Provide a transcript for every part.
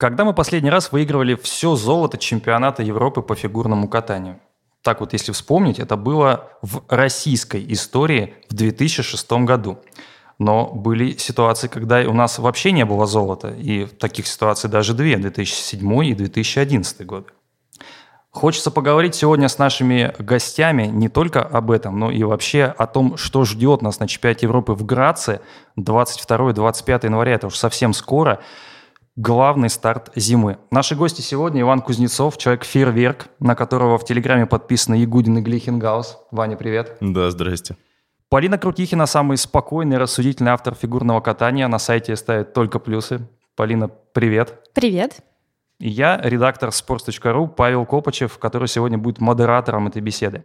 Когда мы последний раз выигрывали все золото чемпионата Европы по фигурному катанию? Так вот, если вспомнить, это было в российской истории в 2006 году. Но были ситуации, когда у нас вообще не было золота. И таких ситуаций даже две, 2007 и 2011 годы. Хочется поговорить сегодня с нашими гостями не только об этом, но и вообще о том, что ждет нас на чемпионате Европы в Граце 22-25 января. Это уже совсем скоро. Главный старт зимы. Наши гости сегодня Иван Кузнецов, человек-фейерверк, на которого в Телеграме подписаны Ягудин и Глихенгаус. Ваня, привет. Да, здрасте. Полина Крутихина, самый спокойный и рассудительный автор фигурного катания. На сайте ставит только плюсы. Полина, привет. Привет. И я, редактор sports.ru Павел Копачев, который сегодня будет модератором этой беседы.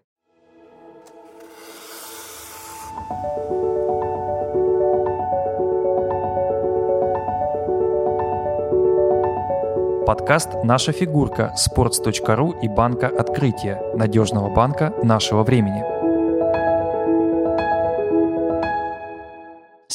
Подкаст «Наша фигурка» sports.ru и банка «Открытие» надежного банка нашего времени –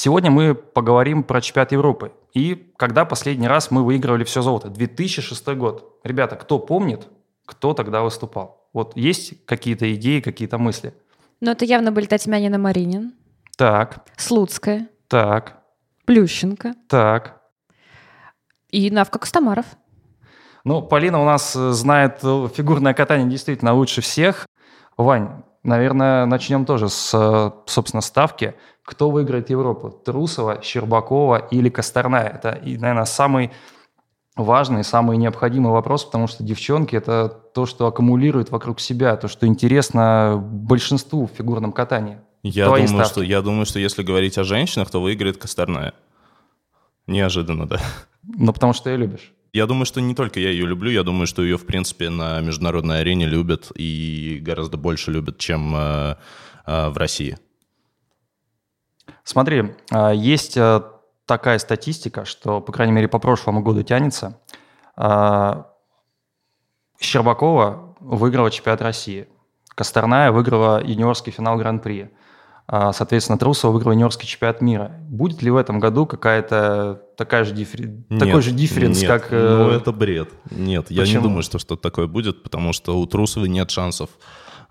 Сегодня мы поговорим про чемпионат Европы. И когда последний раз мы выигрывали все золото? 2006 год. Ребята, кто помнит, кто тогда выступал? Вот есть какие-то идеи, какие-то мысли? Ну, это явно были Татьянина Маринин. Так. Слуцкая. Так. Плющенко. Так. И Навка Костомаров. Ну, Полина у нас э, знает э, фигурное катание действительно лучше всех. Вань, наверное, начнем тоже с, э, собственно, ставки – кто выиграет Европу? Трусова, Щербакова или Косторная? Это, наверное, самый важный, самый необходимый вопрос, потому что девчонки – это то, что аккумулирует вокруг себя, то, что интересно большинству в фигурном катании. Я думаю, что, я думаю, что если говорить о женщинах, то выиграет Косторная. Неожиданно, да. Ну, потому что ее любишь. Я думаю, что не только я ее люблю, я думаю, что ее, в принципе, на международной арене любят и гораздо больше любят, чем э, э, в России. Смотри, а, есть э, такая статистика, что, по крайней мере, по прошлому году тянется. А, Щербакова выиграла чемпионат России. Косторная выиграла юниорский финал Гран-при. А, соответственно, Трусова выиграла юниорский чемпионат мира. Будет ли в этом году какая-то такая же диффер... нет, такой же дифференс, нет, как... Э, ну, это бред. Нет, Почему? я не думаю, что что-то такое будет, потому что у Трусовой нет шансов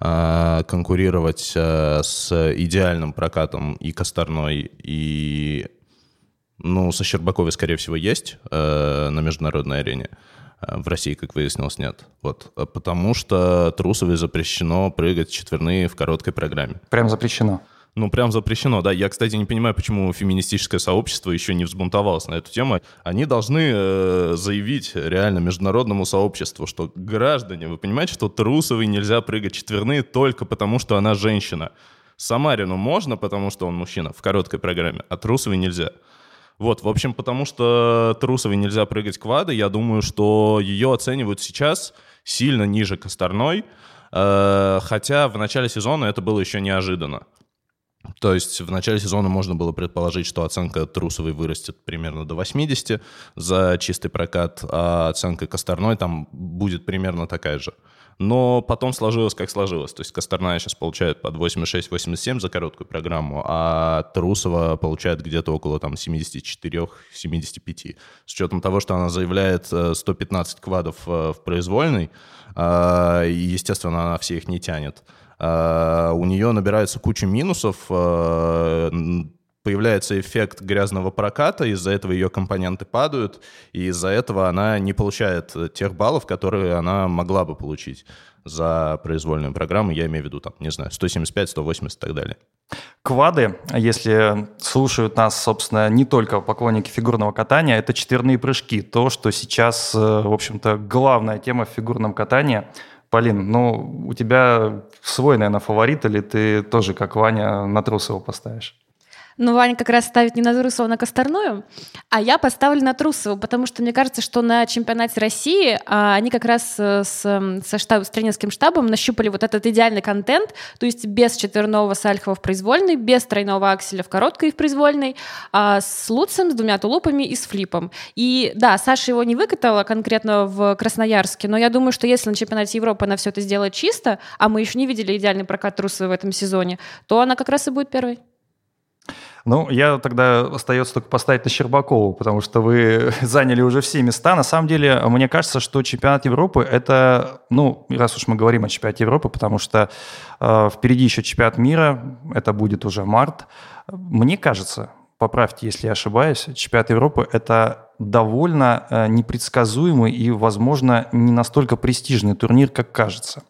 Э, конкурировать э, с идеальным прокатом и Косторной, и ну, со Щербаковой, скорее всего, есть э, на международной арене. В России, как выяснилось, нет. Вот. Потому что Трусовой запрещено прыгать четверные в короткой программе. Прям запрещено? Ну, прям запрещено, да. Я, кстати, не понимаю, почему феминистическое сообщество еще не взбунтовалось на эту тему. Они должны э, заявить реально международному сообществу, что граждане, вы понимаете, что Трусовой нельзя прыгать четверные только потому, что она женщина. Самарину можно, потому что он мужчина в короткой программе, а Трусовой нельзя. Вот, в общем, потому что Трусовой нельзя прыгать квады, я думаю, что ее оценивают сейчас сильно ниже Косторной, э, хотя в начале сезона это было еще неожиданно. То есть в начале сезона можно было предположить, что оценка Трусовой вырастет примерно до 80 за чистый прокат, а оценка Косторной там будет примерно такая же. Но потом сложилось, как сложилось. То есть Косторная сейчас получает под 86-87 за короткую программу, а Трусова получает где-то около там 74-75. С учетом того, что она заявляет 115 э, квадов э, в произвольной, а, естественно, она все их не тянет. А, у нее набирается куча минусов, а, появляется эффект грязного проката, из-за этого ее компоненты падают, и из-за этого она не получает тех баллов, которые она могла бы получить за произвольную программу, я имею в виду, там, не знаю, 175, 180 и так далее. Квады, если слушают нас, собственно, не только поклонники фигурного катания, это четверные прыжки. То, что сейчас, э, в общем-то, главная тема в фигурном катании – Полин, ну, у тебя свой, наверное, фаворит, или ты тоже, как Ваня, на Трусова поставишь? Ну, Ваня как раз ставит не на Трусова, а на Косторную, а я поставлю на Трусову, потому что мне кажется, что на чемпионате России а, они как раз э, с, со штаб, с тренерским штабом нащупали вот этот идеальный контент, то есть без четверного Сальхова в произвольной, без тройного акселя в короткой и в произвольной, а, с Луцем, с двумя тулупами и с флипом. И да, Саша его не выкатала конкретно в Красноярске, но я думаю, что если на чемпионате Европы она все это сделает чисто, а мы еще не видели идеальный прокат Трусовой в этом сезоне, то она как раз и будет первой. Ну, я тогда остается только поставить на Щербакову, потому что вы заняли уже все места. На самом деле, мне кажется, что чемпионат Европы – это, ну, раз уж мы говорим о чемпионате Европы, потому что э, впереди еще чемпионат мира, это будет уже март. Мне кажется, поправьте, если я ошибаюсь, чемпионат Европы – это довольно э, непредсказуемый и, возможно, не настолько престижный турнир, как кажется.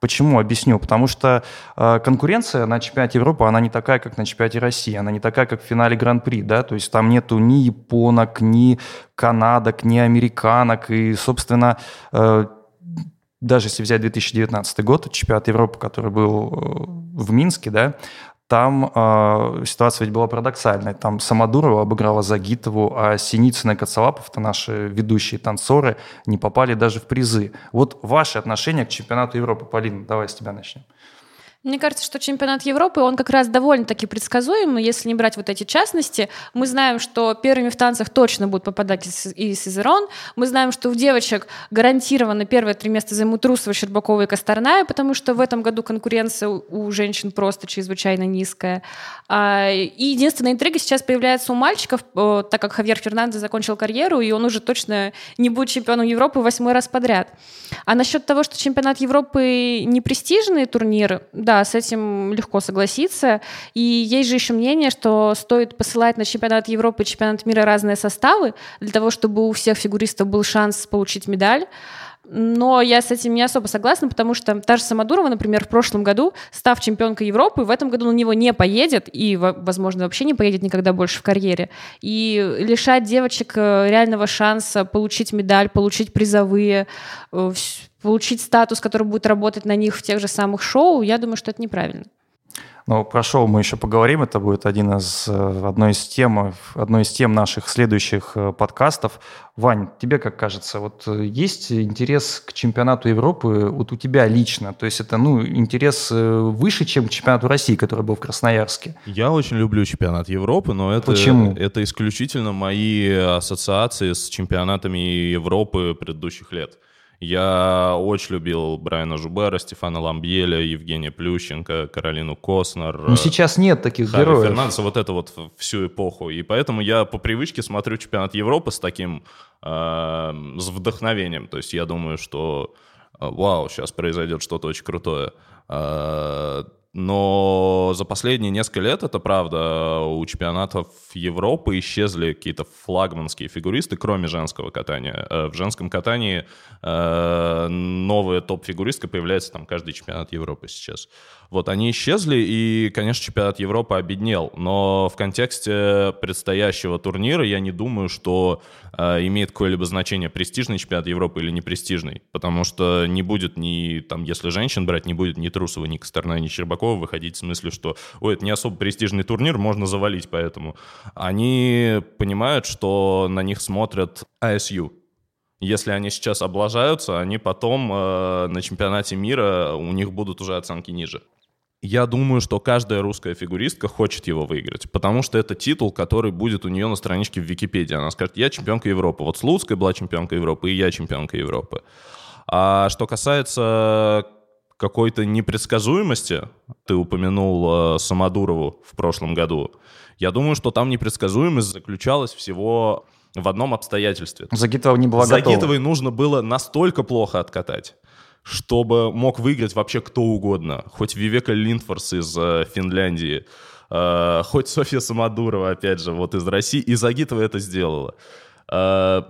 Почему? Объясню. Потому что э, конкуренция на чемпионате Европы, она не такая, как на чемпионате России, она не такая, как в финале Гран-при, да, то есть там нету ни японок, ни канадок, ни американок, и, собственно, э, даже если взять 2019 год, чемпионат Европы, который был э, в Минске, да, там э, ситуация ведь была парадоксальная. Там Самодурова обыграла Загитову, а Синицына и Коцелапов-то наши ведущие танцоры не попали даже в призы. Вот ваши отношения к чемпионату Европы. Полина, давай с тебя начнем. Мне кажется, что чемпионат Европы, он как раз довольно-таки предсказуемый, если не брать вот эти частности. Мы знаем, что первыми в танцах точно будут попадать и Сизерон. Мы знаем, что у девочек гарантированно первые три места займут Трусова, Щербакова и Косторная, потому что в этом году конкуренция у женщин просто чрезвычайно низкая. А, и единственная интрига сейчас появляется у мальчиков, так как Хавьер Фернандес закончил карьеру, и он уже точно не будет чемпионом Европы восьмой раз подряд. А насчет того, что чемпионат Европы не престижный турнир, да, с этим легко согласиться. И есть же еще мнение, что стоит посылать на чемпионат Европы и чемпионат мира разные составы для того, чтобы у всех фигуристов был шанс получить медаль. Но я с этим не особо согласна, потому что та же Самодурова, например, в прошлом году, став чемпионкой Европы, в этом году на него не поедет и, возможно, вообще не поедет никогда больше в карьере. И лишать девочек э, реального шанса получить медаль, получить призовые, э, получить статус, который будет работать на них в тех же самых шоу, я думаю, что это неправильно. Ну, про шоу мы еще поговорим. Это будет один из, э, одной, из тем, одной из тем наших следующих э, подкастов. Вань, тебе как кажется, вот э, есть интерес к чемпионату Европы вот у тебя лично? То есть это ну, интерес выше, чем к чемпионату России, который был в Красноярске? Я очень люблю чемпионат Европы, но это, Почему? это исключительно мои ассоциации с чемпионатами Европы предыдущих лет. Я очень любил Брайана Жубера, Стефана Ламбьеля, Евгения Плющенко, Каролину Коснер. Ну, сейчас нет таких Харри героев. Фернандеса, вот это вот всю эпоху. И поэтому я по привычке смотрю чемпионат Европы с таким, э, с вдохновением. То есть я думаю, что э, вау, сейчас произойдет что-то очень крутое. Э, но за последние несколько лет, это правда, у чемпионатов Европы исчезли какие-то флагманские фигуристы, кроме женского катания. Э, в женском катании э, новая топ-фигуристка появляется там каждый чемпионат Европы сейчас. Вот они исчезли, и, конечно, чемпионат Европы обеднел. Но в контексте предстоящего турнира я не думаю, что э, имеет какое-либо значение престижный чемпионат Европы или не. Потому что не будет ни, там, если женщин брать, не будет ни Трусова, ни Косторна, ни Щербакова выходить в смысле, что, ой, это не особо престижный турнир, можно завалить поэтому. Они понимают, что на них смотрят АСЮ, если они сейчас облажаются, они потом э, на чемпионате мира, у них будут уже оценки ниже. Я думаю, что каждая русская фигуристка хочет его выиграть, потому что это титул, который будет у нее на страничке в Википедии. Она скажет, я чемпионка Европы. Вот Слуцкая была чемпионка Европы, и я чемпионка Европы. А что касается какой-то непредсказуемости, ты упомянул э, Самодурову в прошлом году, я думаю, что там непредсказуемость заключалась всего в одном обстоятельстве. Загитова не была Загитовой готова. нужно было настолько плохо откатать, чтобы мог выиграть вообще кто угодно. Хоть Вивека Линдфорс из э, Финляндии, э, хоть Софья Самодурова, опять же, вот из России. И Загитова это сделала. Э,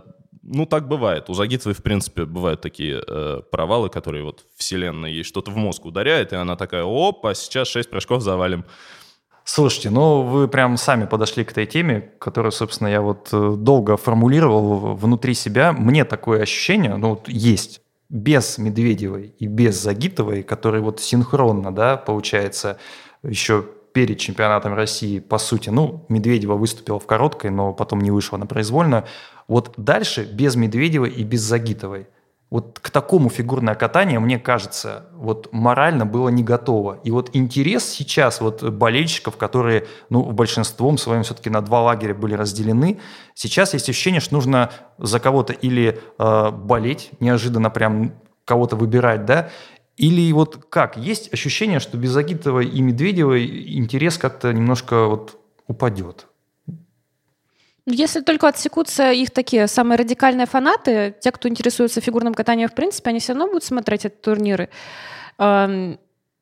ну, так бывает. У Загитовой, в принципе, бывают такие э, провалы, которые вот вселенная ей что-то в мозг ударяет, и она такая, опа, сейчас шесть прыжков завалим. Слушайте, ну вы прям сами подошли к этой теме, которую, собственно, я вот э, долго формулировал внутри себя. Мне такое ощущение, ну, вот есть без Медведевой и без Загитовой, которые вот синхронно, да, получается, еще перед чемпионатом России, по сути, ну, Медведева выступила в короткой, но потом не вышла на произвольную. Вот дальше без Медведевой и без Загитовой – вот к такому фигурное катание, мне кажется, вот морально было не готово. И вот интерес сейчас вот болельщиков, которые, ну, большинством своим все-таки на два лагеря были разделены, сейчас есть ощущение, что нужно за кого-то или э, болеть, неожиданно прям кого-то выбирать, да, или вот как? Есть ощущение, что без Агитовой и Медведевой интерес как-то немножко вот упадет. Если только отсекутся их такие самые радикальные фанаты, те, кто интересуется фигурным катанием в принципе, они все равно будут смотреть эти турниры.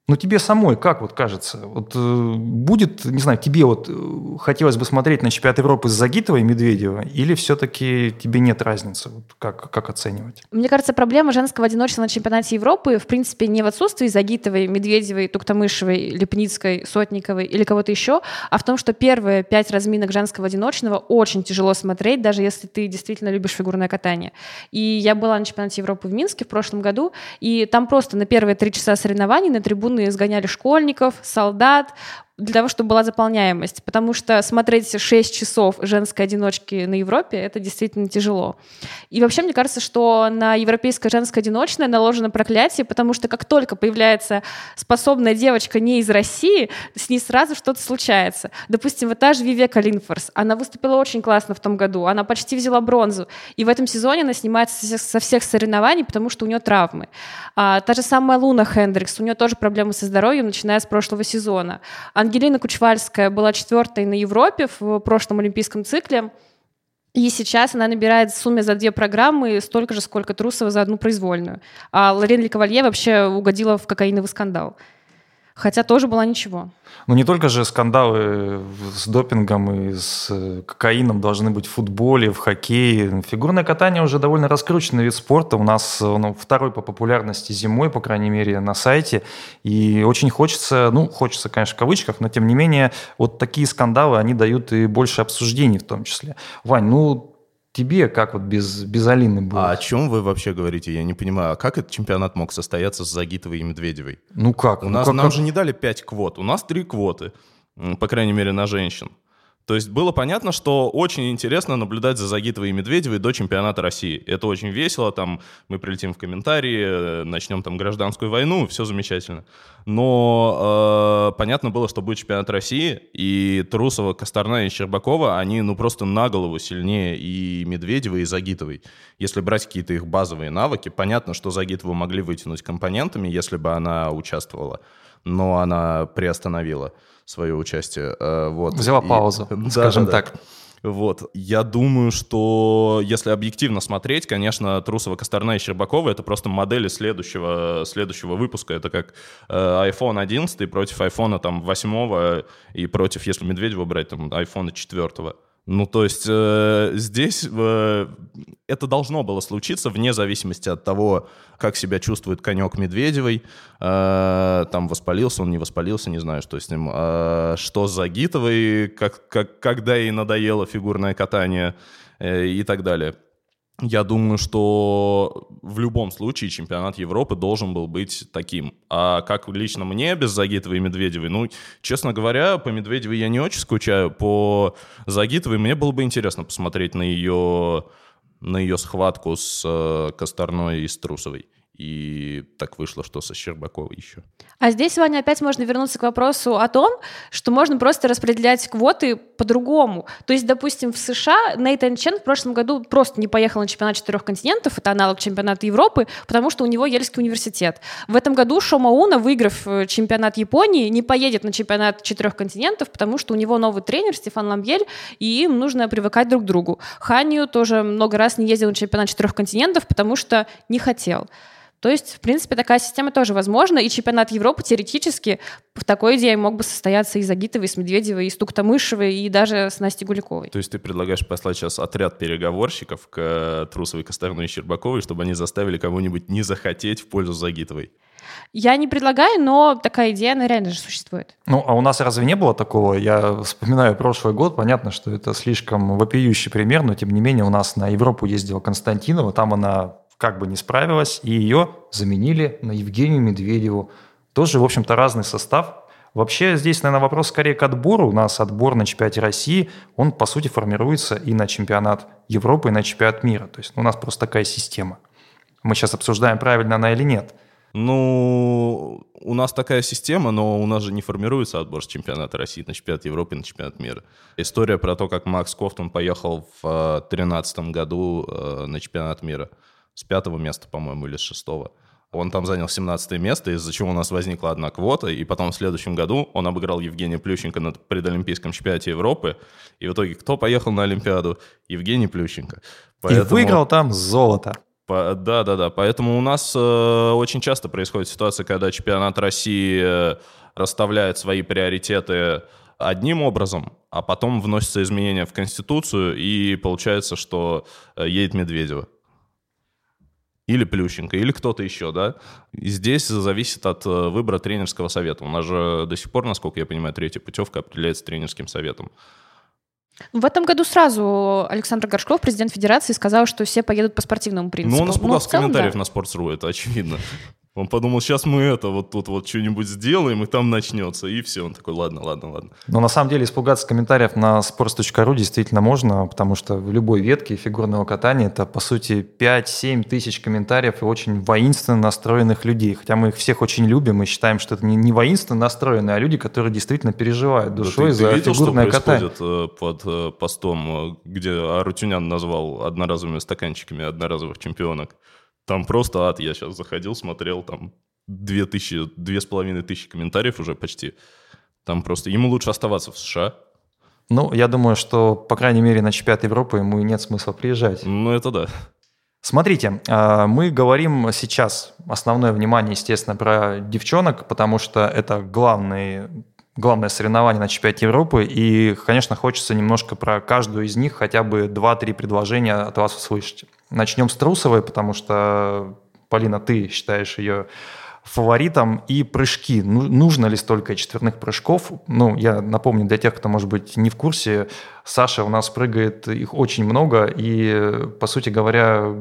Ну, тебе самой как вот кажется? Вот э, будет, не знаю, тебе вот э, хотелось бы смотреть на чемпионат Европы с Загитовой и Медведева, или все-таки тебе нет разницы? Вот как, как оценивать? Мне кажется, проблема женского одиночества на чемпионате Европы, в принципе, не в отсутствии Загитовой, Медведевой, Туктамышевой, Лепницкой, Сотниковой или кого-то еще, а в том, что первые пять разминок женского одиночного очень тяжело смотреть, даже если ты действительно любишь фигурное катание. И я была на чемпионате Европы в Минске в прошлом году, и там просто на первые три часа соревнований на трибуне трибуны сгоняли школьников, солдат, для того, чтобы была заполняемость, потому что смотреть 6 часов женской одиночки на Европе, это действительно тяжело. И вообще, мне кажется, что на европейское женское одиночное наложено проклятие, потому что как только появляется способная девочка не из России, с ней сразу что-то случается. Допустим, вот та же Вивека Линфорс, она выступила очень классно в том году, она почти взяла бронзу, и в этом сезоне она снимается со всех соревнований, потому что у нее травмы. А, та же самая Луна Хендрикс, у нее тоже проблемы со здоровьем, начиная с прошлого сезона. Ангелина Кучвальская была четвертой на Европе в прошлом олимпийском цикле. И сейчас она набирает в сумме за две программы столько же, сколько Трусова за одну произвольную. А Лорен Ликовалье вообще угодила в кокаиновый скандал. Хотя тоже была ничего. Ну, не только же скандалы с допингом и с э, кокаином должны быть в футболе, в хоккее. Фигурное катание уже довольно раскрученный вид спорта. У нас ну, второй по популярности зимой, по крайней мере, на сайте. И очень хочется, ну, хочется, конечно, в кавычках, но тем не менее, вот такие скандалы, они дают и больше обсуждений в том числе. Вань, ну, тебе как вот без, без Алины было? А о чем вы вообще говорите? Я не понимаю. А как этот чемпионат мог состояться с Загитовой и Медведевой? Ну как? У ну нас, как, нам как? же не дали 5 квот. У нас 3 квоты, по крайней мере, на женщин. То есть было понятно, что очень интересно наблюдать за Загитовой и Медведевой до чемпионата России. Это очень весело, там мы прилетим в комментарии, э, начнем там гражданскую войну, все замечательно. Но э, понятно было, что будет чемпионат России, и Трусова, Косторна и Щербакова, они ну просто на голову сильнее и Медведевой, и Загитовой. Если брать какие-то их базовые навыки, понятно, что Загитову могли вытянуть компонентами, если бы она участвовала, но она приостановила свое участие. Э, вот. Взяла паузу, да, скажем да, да. так. Вот. Я думаю, что если объективно смотреть, конечно, Трусова, Косторна и Щербакова — это просто модели следующего, следующего выпуска. Это как э, iPhone 11 против iPhone там, 8 и против, если Медведева брать, там, iPhone 4. Ну, то есть э, здесь э, это должно было случиться вне зависимости от того, как себя чувствует конек Медведевой. Э, там воспалился он, не воспалился, не знаю, что с ним. Э, что с Загитовой, как, как, когда ей надоело фигурное катание э, и так далее. Я думаю, что в любом случае чемпионат Европы должен был быть таким. А как лично мне без Загитовой и Медведевой? Ну, честно говоря, по Медведевой я не очень скучаю. По Загитовой мне было бы интересно посмотреть на ее, на ее схватку с э, Косторной и с Трусовой. И так вышло, что со Щербаковой еще. А здесь, Ваня, опять можно вернуться к вопросу о том, что можно просто распределять квоты по-другому. То есть, допустим, в США Нейтан Чен в прошлом году просто не поехал на чемпионат четырех континентов, это аналог чемпионата Европы, потому что у него Ельский университет. В этом году Шома Уна, выиграв э, чемпионат Японии, не поедет на чемпионат четырех континентов, потому что у него новый тренер Стефан Ламбель, и им нужно привыкать друг к другу. Ханию тоже много раз не ездил на чемпионат четырех континентов, потому что не хотел. То есть, в принципе, такая система тоже возможна, и чемпионат Европы теоретически в такой идее мог бы состояться из Агитовой, с Медведевой, и с Туктамышевой, и даже с Настей Гуликовой. То есть ты предлагаешь послать сейчас отряд переговорщиков к э, Трусовой, Косторной и Щербаковой, чтобы они заставили кого-нибудь не захотеть в пользу Загитовой? Я не предлагаю, но такая идея, она реально же существует. Ну, а у нас разве не было такого? Я вспоминаю прошлый год, понятно, что это слишком вопиющий пример, но тем не менее у нас на Европу ездила Константинова, там она как бы не справилась, и ее заменили на Евгению Медведеву. Тоже, в общем-то, разный состав. Вообще здесь, наверное, вопрос скорее к отбору. У нас отбор на чемпионате России, он, по сути, формируется и на чемпионат Европы, и на чемпионат мира. То есть у нас просто такая система. Мы сейчас обсуждаем, правильно она или нет. Ну, у нас такая система, но у нас же не формируется отбор с чемпионата России на чемпионат Европы и на чемпионат мира. История про то, как Макс Кофтон поехал в 2013 году э, на чемпионат мира – с пятого места, по-моему, или с шестого. он там занял 17 место, из-за чего у нас возникла одна квота, и потом в следующем году он обыграл Евгения Плющенко на предолимпийском чемпионате Европы, и в итоге кто поехал на Олимпиаду? Евгений Плющенко. Поэтому... И выиграл там золото. По, да, да, да. Поэтому у нас э, очень часто происходит ситуация, когда чемпионат России э, расставляет свои приоритеты одним образом, а потом вносятся изменения в Конституцию, и получается, что э, едет Медведева. Или Плющенко, или кто-то еще, да. И здесь зависит от э, выбора тренерского совета. У нас же до сих пор, насколько я понимаю, третья путевка определяется тренерским советом. В этом году сразу Александр Горшков, президент Федерации, сказал, что все поедут по спортивному принципу. Ну, он испугался ну, комментариев да. на Sports.ru, это очевидно. Он подумал, сейчас мы это, вот тут вот что-нибудь сделаем, и там начнется, и все. Он такой, ладно, ладно, ладно. Но на самом деле испугаться комментариев на sports.ru действительно можно, потому что в любой ветке фигурного катания это, по сути, 5-7 тысяч комментариев и очень воинственно настроенных людей. Хотя мы их всех очень любим и считаем, что это не, не воинственно настроенные, а люди, которые действительно переживают душой да ты, за ты видел, фигурное что катание. Э, под э, постом, э, где Арутюнян назвал одноразовыми стаканчиками одноразовых чемпионок? Там просто ад. Я сейчас заходил, смотрел, там две тысячи, две с половиной тысячи комментариев уже почти. Там просто... Ему лучше оставаться в США. Ну, я думаю, что, по крайней мере, на чемпионат Европы ему нет смысла приезжать. Ну, это да. Смотрите, а, мы говорим сейчас, основное внимание, естественно, про девчонок, потому что это главный, главное соревнование на чемпионате Европы, и, конечно, хочется немножко про каждую из них хотя бы 2-3 предложения от вас услышать. Начнем с Трусовой, потому что, Полина, ты считаешь ее фаворитом и прыжки. Ну, нужно ли столько четверных прыжков? Ну, я напомню для тех, кто, может быть, не в курсе, Саша у нас прыгает их очень много, и, по сути говоря,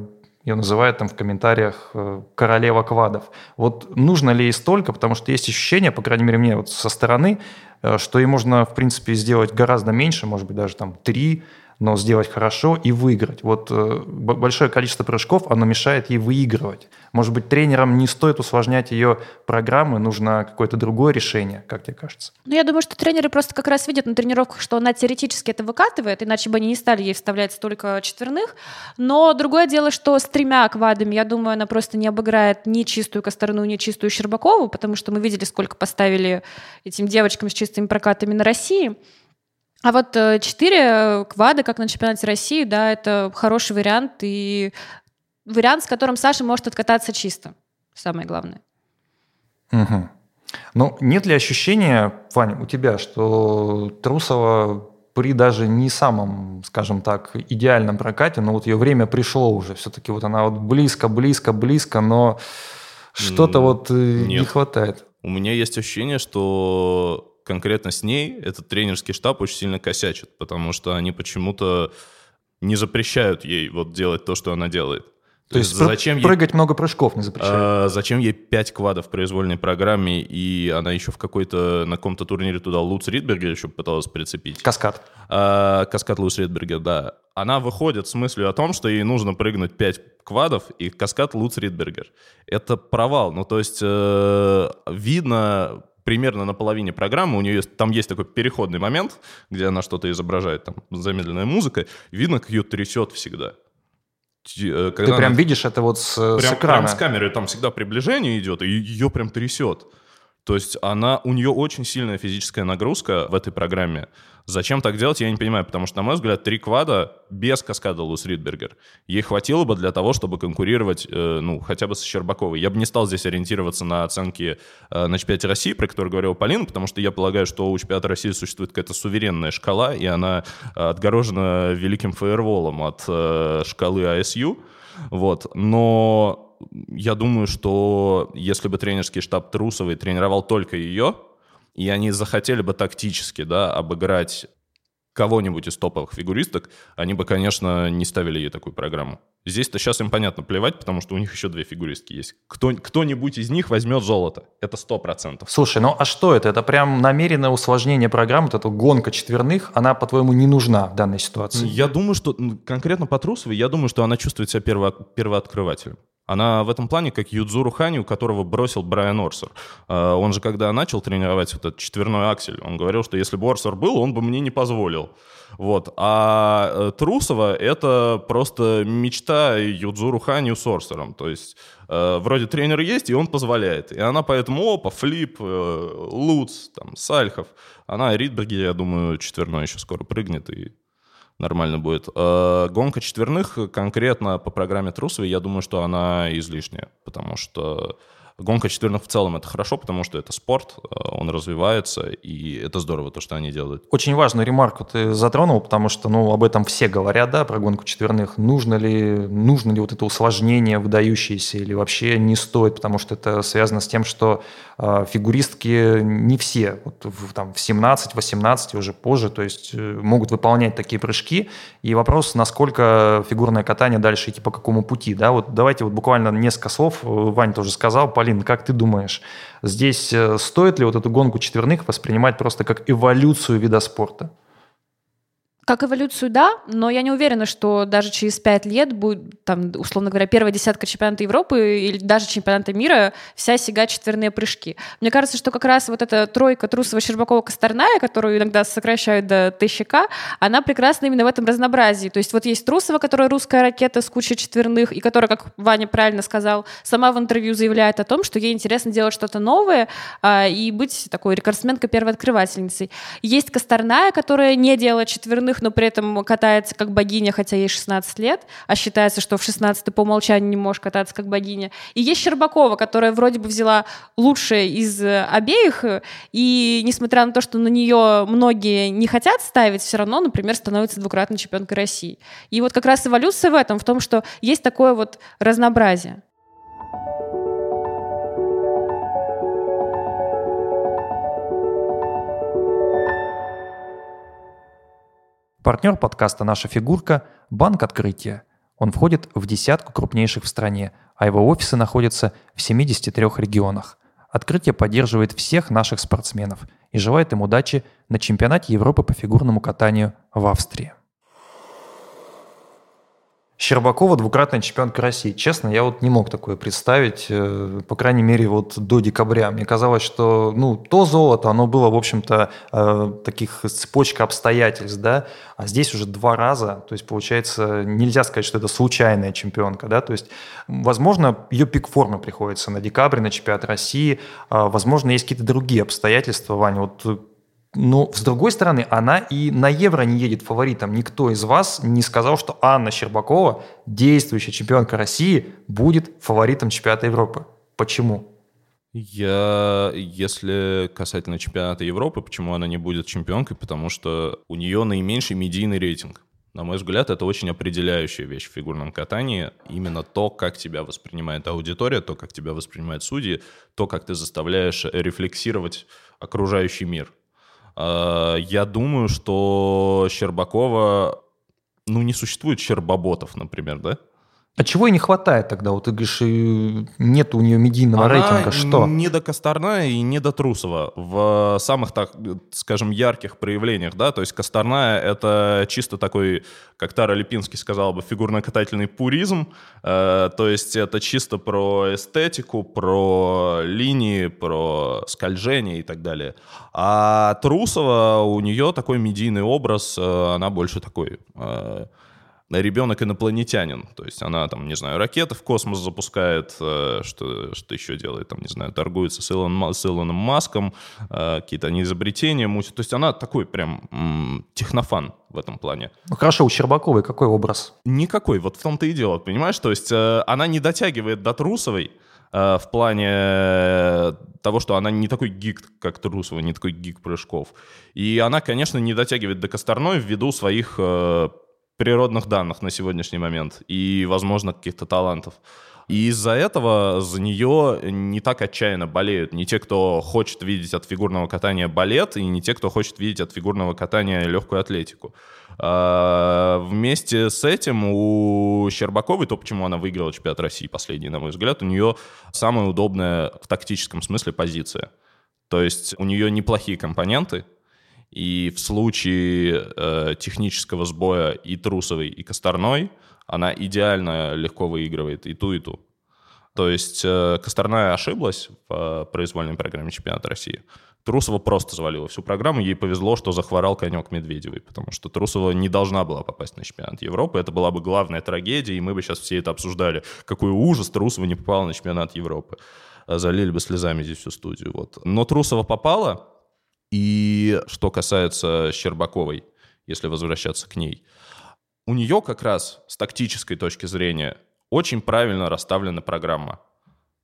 ее называют там в комментариях э, королева квадов. Вот нужно ли ей столько, потому что есть ощущение, по крайней мере, мне вот со стороны, э, что ей можно, в принципе, сделать гораздо меньше, может быть, даже там три но сделать хорошо и выиграть. Вот э, большое количество прыжков, оно мешает ей выигрывать. Может быть, тренерам не стоит усложнять ее программы, нужно какое-то другое решение, как тебе кажется? Ну, я думаю, что тренеры просто как раз видят на тренировках, что она теоретически это выкатывает, иначе бы они не стали ей вставлять столько четверных. Но другое дело, что с тремя квадами, я думаю, она просто не обыграет ни чистую Косторну, ни чистую Щербакову, потому что мы видели, сколько поставили этим девочкам с чистыми прокатами на России. А вот э, четыре квада, как на чемпионате России, да, это хороший вариант и вариант, с которым Саша может откататься чисто. Самое главное. Угу. Ну, нет ли ощущения, Ваня, у тебя, что Трусова при даже не самом, скажем так, идеальном прокате, но вот ее время пришло уже, все-таки вот она вот близко, близко, близко, но что-то вот э, Нет. не хватает. У меня есть ощущение, что конкретно с ней этот тренерский штаб очень сильно косячит, потому что они почему-то не запрещают ей вот делать то, что она делает. То, то есть зачем прыгать ей, много прыжков не запрещают? А, зачем ей 5 квадов в произвольной программе, и она еще в какой-то, на каком-то турнире туда Луц Ридбергер еще пыталась прицепить. Каскад. А, каскад Луц Ридбергер, да. Она выходит с мыслью о том, что ей нужно прыгнуть 5 квадов и каскад Луц Ридбергер. Это провал. Ну, то есть э, видно примерно на половине программы, у нее есть, там есть такой переходный момент, где она что-то изображает, там замедленная музыка, видно, как ее трясет всегда. Э, когда Ты прям она... видишь это вот с, прям, с экрана? Прям с камеры, там всегда приближение идет, и ее прям трясет. То есть она, у нее очень сильная физическая нагрузка в этой программе. Зачем так делать, я не понимаю, потому что, на мой взгляд, три квада без каскада Лус Ридбергер ей хватило бы для того, чтобы конкурировать, э, ну, хотя бы с Щербаковой. Я бы не стал здесь ориентироваться на оценки э, на чемпионате России, про которые говорил Полин, потому что я полагаю, что у чемпионата России существует какая-то суверенная шкала, и она отгорожена великим фаерволом от э, шкалы АСЮ. Вот. Но я думаю, что если бы тренерский штаб Трусовой тренировал только ее, и они захотели бы тактически да, обыграть кого-нибудь из топовых фигуристок, они бы, конечно, не ставили ей такую программу. Здесь-то сейчас им, понятно, плевать, потому что у них еще две фигуристки есть. Кто, кто-нибудь из них возьмет золото. Это сто процентов. Слушай, ну а что это? Это прям намеренное усложнение программы, вот эта гонка четверных, она, по-твоему, не нужна в данной ситуации? Я думаю, что конкретно по Трусовой, я думаю, что она чувствует себя перво, первооткрывателем. Она в этом плане как Юдзуру Хани, у которого бросил Брайан Орсер. А, он же, когда начал тренировать вот этот четверной аксель, он говорил, что если бы Орсер был, он бы мне не позволил. Вот. А э, Трусова — это просто мечта Юдзуру Хани с Орсером. То есть э, вроде тренер есть, и он позволяет. И она поэтому опа, флип, э, Луц, там, Сальхов. Она Ридберги, я думаю, четверной еще скоро прыгнет, и нормально будет. Э, гонка четверных конкретно по программе Трусовой, я думаю, что она излишняя, потому что гонка четверных в целом это хорошо, потому что это спорт, э, он развивается, и это здорово, то, что они делают. Очень важную ремарку ты затронул, потому что, ну, об этом все говорят, да, про гонку четверных. Нужно ли, нужно ли вот это усложнение выдающееся или вообще не стоит, потому что это связано с тем, что э, фигуристки не все, вот в, там, в 17-18 уже позже, то есть э, могут выполнять такие прыжки, и вопрос, насколько фигурное катание дальше идти по какому пути, да, вот давайте вот буквально несколько слов, э, Вань тоже сказал, Полин, как ты думаешь, здесь э, стоит ли вот эту гонку четверных воспринимать просто как эволюцию вида спорта? Как эволюцию, да, но я не уверена, что даже через пять лет будет, там, условно говоря, первая десятка чемпионата Европы или даже чемпионата мира вся сига четверные прыжки. Мне кажется, что как раз вот эта тройка Трусова, Щербакова, Косторная, которую иногда сокращают до ТЩК, она прекрасна именно в этом разнообразии. То есть вот есть Трусова, которая русская ракета с кучей четверных, и которая, как Ваня правильно сказал, сама в интервью заявляет о том, что ей интересно делать что-то новое а, и быть такой рекордсменкой первооткрывательницей. Есть Косторная, которая не делает четверных, седьмых, но при этом катается как богиня, хотя ей 16 лет, а считается, что в 16 ты по умолчанию не можешь кататься как богиня. И есть Щербакова, которая вроде бы взяла лучшее из э, обеих, и несмотря на то, что на нее многие не хотят ставить, все равно, например, становится двукратной чемпионкой России. И вот как раз эволюция в этом, в том, что есть такое вот разнообразие. Партнер подкаста «Наша фигурка» – Банк Открытия. Он входит в десятку крупнейших в стране, а его офисы находятся в 73 регионах. Открытие поддерживает всех наших спортсменов и желает им удачи на чемпионате Европы по фигурному катанию в Австрии. Щербакова двукратная чемпионка России. Честно, я вот не мог такое представить, э, по крайней мере, вот до декабря. Мне казалось, что ну, то золото, оно было, в общем-то, э, таких цепочка обстоятельств, да, а здесь уже два раза, то есть, получается, нельзя сказать, что это случайная чемпионка, да, то есть, возможно, ее пик формы приходится на декабрь, на чемпионат России, а, возможно, есть какие-то другие обстоятельства, Ваня, вот но, с другой стороны, она и на Евро не едет фаворитом. Никто из вас не сказал, что Анна Щербакова, действующая чемпионка России, будет фаворитом чемпионата Европы. Почему? Я, если касательно чемпионата Европы, почему она не будет чемпионкой? Потому что у нее наименьший медийный рейтинг. На мой взгляд, это очень определяющая вещь в фигурном катании. Именно то, как тебя воспринимает аудитория, то, как тебя воспринимают судьи, то, как ты заставляешь рефлексировать окружающий мир. Э, я думаю, что Щербакова, ну, не существует щербоботов, например, да? А чего и не хватает тогда? Вот ты говоришь, нет у нее медийного Она рейтинга. Что? не до Косторная и не до Трусова в самых, так скажем, ярких проявлениях, да, то есть Косторная — это чисто такой, как Тара Липинский сказал бы, фигурно-катательный пуризм, э, то есть это чисто про эстетику, про линии, про скольжение и так далее. А Трусова, у нее такой медийный образ, э, она больше такой... Э, ребенок инопланетянин. То есть она там, не знаю, ракеты в космос запускает, э, что, что еще делает, там, не знаю, торгуется с, Илон, с Илоном Маском, э, какие-то они изобретения мутит. То есть она такой прям м- технофан в этом плане. Ну хорошо, у Щербаковой какой образ? Никакой, вот в том-то и дело, понимаешь? То есть э, она не дотягивает до Трусовой, в плане того, что она не такой гик, как Трусова, не такой гик прыжков. И она, конечно, не дотягивает до Косторной ввиду своих природных данных на сегодняшний момент и, возможно, каких-то талантов. И из-за этого за нее не так отчаянно болеют не те, кто хочет видеть от фигурного катания балет, и не те, кто хочет видеть от фигурного катания легкую атлетику. А, вместе с этим у Щербаковой, то, почему она выиграла чемпионат России последний, на мой взгляд, у нее самая удобная в тактическом смысле позиция. То есть у нее неплохие компоненты, и в случае э, технического сбоя и трусовой, и косторной, она идеально легко выигрывает и ту, и ту. То есть э, Косторная ошиблась в произвольной программе чемпионата России. Трусова просто завалила всю программу. Ей повезло, что захворал конек Медведевой, потому что Трусова не должна была попасть на чемпионат Европы. Это была бы главная трагедия, и мы бы сейчас все это обсуждали. Какой ужас, Трусова не попала на чемпионат Европы. Залили бы слезами здесь всю студию. Вот. Но Трусова попала, и что касается Щербаковой, если возвращаться к ней, у нее как раз с тактической точки зрения очень правильно расставлена программа.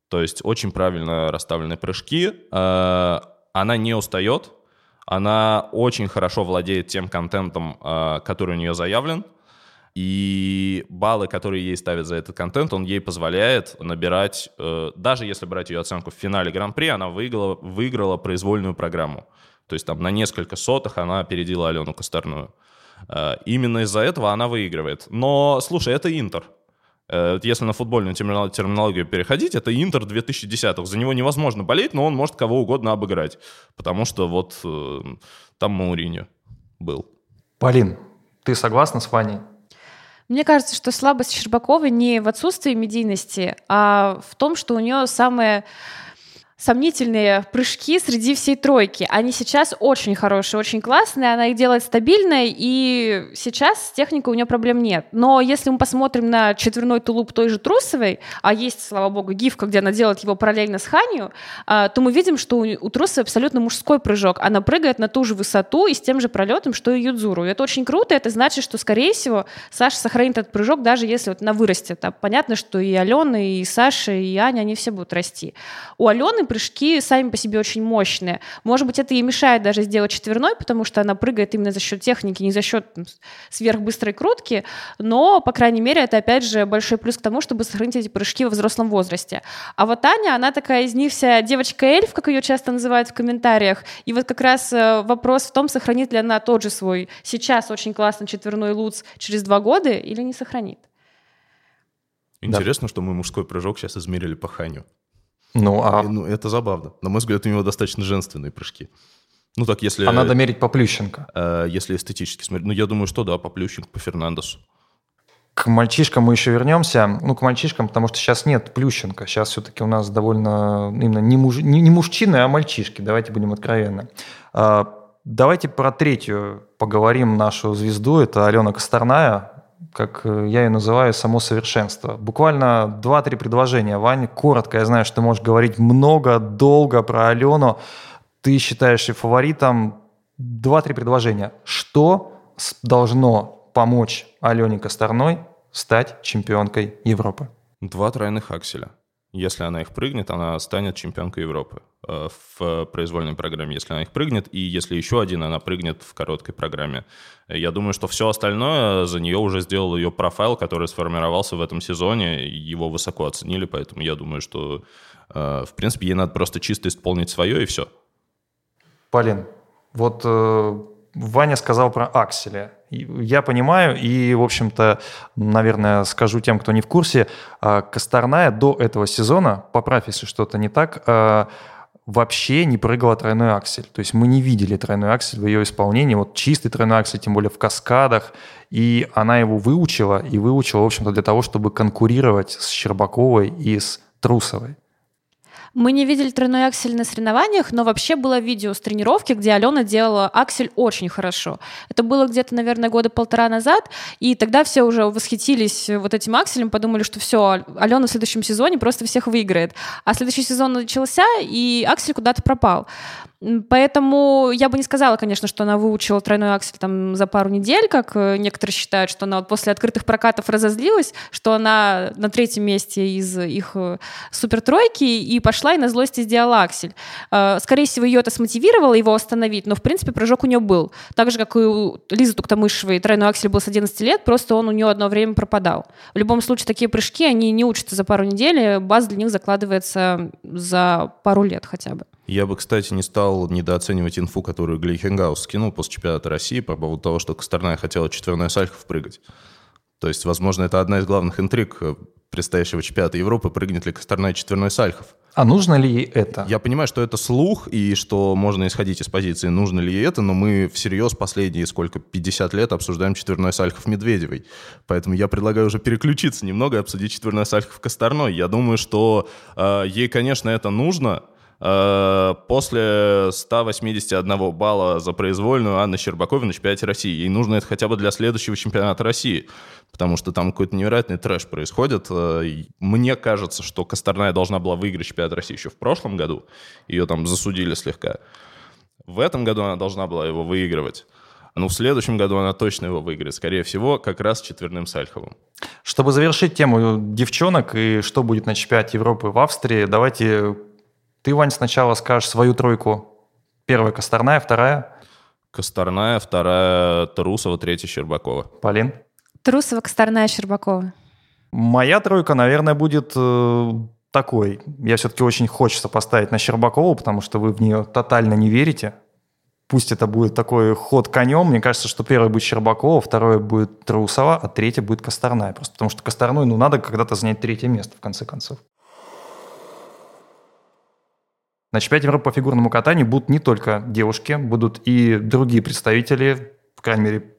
То есть очень правильно расставлены прыжки. Э, она не устает. Она очень хорошо владеет тем контентом, э, который у нее заявлен. И баллы, которые ей ставят за этот контент, он ей позволяет набирать, э, даже если брать ее оценку в финале Гран-при, она выиграла, выиграла произвольную программу. То есть там на несколько сотых она опередила Алену Косторную. Именно из-за этого она выигрывает. Но, слушай, это Интер. Э, если на футбольную терминологию переходить, это Интер 2010-х. За него невозможно болеть, но он может кого угодно обыграть. Потому что вот э, там Мауриньо был. Полин, ты согласна с Ваней? Мне кажется, что слабость Щербаковой не в отсутствии медийности, а в том, что у нее самая сомнительные прыжки среди всей тройки. Они сейчас очень хорошие, очень классные, она их делает стабильно, и сейчас с техникой у нее проблем нет. Но если мы посмотрим на четверной тулуп той же Трусовой, а есть, слава богу, гифка, где она делает его параллельно с Ханью, а, то мы видим, что у Трусовой абсолютно мужской прыжок. Она прыгает на ту же высоту и с тем же пролетом, что и Юдзуру. И это очень круто, это значит, что, скорее всего, Саша сохранит этот прыжок, даже если вот она вырастет. А понятно, что и Алена, и Саша, и Аня, они все будут расти. У Алены прыжки сами по себе очень мощные. Может быть, это и мешает даже сделать четверной, потому что она прыгает именно за счет техники, не за счет сверхбыстрой крутки, но, по крайней мере, это, опять же, большой плюс к тому, чтобы сохранить эти прыжки во взрослом возрасте. А вот Аня, она такая из них вся девочка-эльф, как ее часто называют в комментариях, и вот как раз э, вопрос в том, сохранит ли она тот же свой сейчас очень классный четверной луц через два года или не сохранит. Интересно, да. что мы мужской прыжок сейчас измерили по Ханю. Ну, а... ну, это забавно. На мой взгляд, у него достаточно женственные прыжки. Ну так, если... А надо мерить по Плющенко. Э, если эстетически смотреть. Ну, я думаю, что да, по Плющенко, по Фернандесу. К мальчишкам мы еще вернемся. Ну, к мальчишкам, потому что сейчас нет Плющенко. Сейчас все-таки у нас довольно именно не, муж... не, не мужчины, а мальчишки. Давайте будем откровенны. А, давайте про третью поговорим нашу звезду. Это Алена Косторная как э, я ее называю, само совершенство. Буквально два-три предложения. Вань, коротко, я знаю, что ты можешь говорить много, долго про Алену. Ты считаешь ее фаворитом. Два-три предложения. Что должно помочь Алене Косторной стать чемпионкой Европы? Два тройных акселя. Если она их прыгнет, она станет чемпионкой Европы э, в произвольной программе, если она их прыгнет, и если еще один, она прыгнет в короткой программе. Я думаю, что все остальное за нее уже сделал ее профайл, который сформировался в этом сезоне, его высоко оценили, поэтому я думаю, что, э, в принципе, ей надо просто чисто исполнить свое, и все. Полин, вот э, Ваня сказал про акселя. Я понимаю, и, в общем-то, наверное, скажу тем, кто не в курсе, э, Косторная до этого сезона, поправь, если что-то не так, э, вообще не прыгала тройной аксель. То есть мы не видели тройной аксель в ее исполнении, вот чистый тройной аксель, тем более в каскадах, и она его выучила, и выучила, в общем-то, для того, чтобы конкурировать с Щербаковой и с Трусовой. Мы не видели тройной аксель на соревнованиях, но вообще было видео с тренировки, где Алена делала аксель очень хорошо. Это было где-то, наверное, года полтора назад, и тогда все уже восхитились вот этим акселем, подумали, что все, Алена в следующем сезоне просто всех выиграет. А следующий сезон начался, и аксель куда-то пропал. Поэтому я бы не сказала, конечно, что она выучила тройной аксель там за пару недель, как э, некоторые считают, что она вот после открытых прокатов разозлилась, что она на третьем месте из их э, супертройки и пошла и на злости сделала аксель. Э, скорее всего, ее это смотивировало его остановить, но, в принципе, прыжок у нее был. Так же, как и у Лизы Туктамышевой, тройной аксель был с 11 лет, просто он у нее одно время пропадал. В любом случае, такие прыжки, они не учатся за пару недель, база для них закладывается за пару лет хотя бы. Я бы, кстати, не стал недооценивать инфу, которую Глейхенгаус скинул после чемпионата России по поводу того, что Косторная хотела четверной Сальхов прыгать. То есть, возможно, это одна из главных интриг предстоящего чемпионата Европы, прыгнет ли Косторная четверной Сальхов. А нужно ли ей это? Я понимаю, что это слух, и что можно исходить из позиции, нужно ли ей это, но мы всерьез последние сколько, 50 лет обсуждаем четверной Сальхов-Медведевой. Поэтому я предлагаю уже переключиться немного и обсудить четверной Сальхов-Косторной. Я думаю, что э, ей, конечно, это нужно, Э, после 181 балла за произвольную Анны Щербаковой на чемпионате России. Ей нужно это хотя бы для следующего чемпионата России, потому что там какой-то невероятный трэш происходит. Э, мне кажется, что Косторная должна была выиграть чемпионат России еще в прошлом году. Ее там засудили слегка. В этом году она должна была его выигрывать. Но в следующем году она точно его выиграет. Скорее всего, как раз четверным Сальховым. Чтобы завершить тему девчонок и что будет на чемпионате Европы в Австрии, давайте ты, Вань, сначала скажешь свою тройку. Первая Косторная, вторая? Косторная, вторая Трусова, третья Щербакова. Полин? Трусова, Косторная, Щербакова. Моя тройка, наверное, будет э, такой. Я все-таки очень хочется поставить на Щербакову, потому что вы в нее тотально не верите. Пусть это будет такой ход конем. Мне кажется, что первый будет Щербакова, второй будет Трусова, а третий будет Косторная. Просто потому что Косторной, ну, надо когда-то занять третье место, в конце концов. На чемпионате Европы по фигурному катанию будут не только девушки, будут и другие представители, по крайней мере,